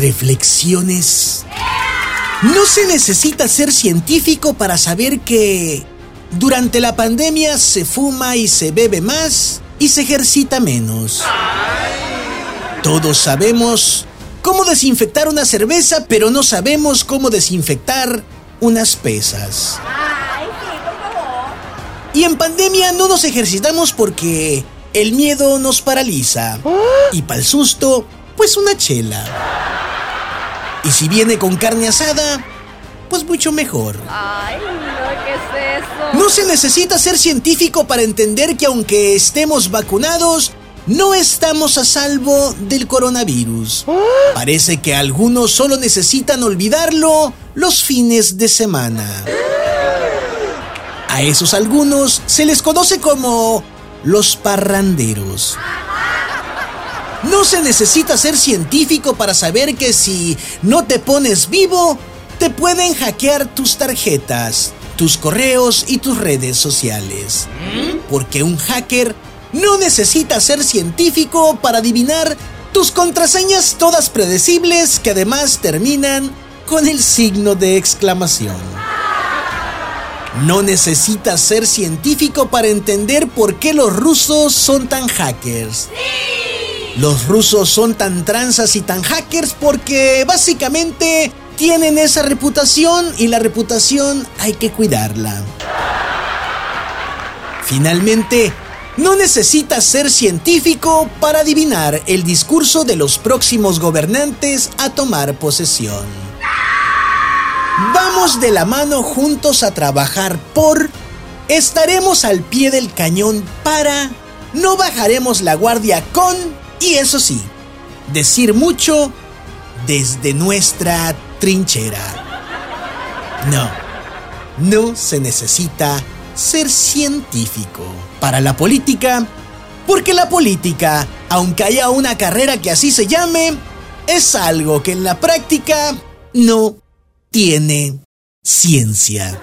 Reflexiones. No se necesita ser científico para saber que durante la pandemia se fuma y se bebe más y se ejercita menos. Todos sabemos cómo desinfectar una cerveza, pero no sabemos cómo desinfectar unas pesas. Y en pandemia no nos ejercitamos porque el miedo nos paraliza. Y para el susto, pues una chela. Y si viene con carne asada, pues mucho mejor. Ay, no, ¿qué es eso? No se necesita ser científico para entender que aunque estemos vacunados, no estamos a salvo del coronavirus. Parece que algunos solo necesitan olvidarlo los fines de semana. A esos algunos se les conoce como los parranderos. No se necesita ser científico para saber que si no te pones vivo, te pueden hackear tus tarjetas, tus correos y tus redes sociales. Porque un hacker no necesita ser científico para adivinar tus contraseñas todas predecibles que además terminan con el signo de exclamación. No necesitas ser científico para entender por qué los rusos son tan hackers. Los rusos son tan tranzas y tan hackers porque básicamente tienen esa reputación y la reputación hay que cuidarla. Finalmente, no necesitas ser científico para adivinar el discurso de los próximos gobernantes a tomar posesión. Vamos de la mano juntos a trabajar por... Estaremos al pie del cañón para... No bajaremos la guardia con... Y eso sí, decir mucho desde nuestra trinchera. No, no se necesita ser científico para la política, porque la política, aunque haya una carrera que así se llame, es algo que en la práctica no tiene ciencia.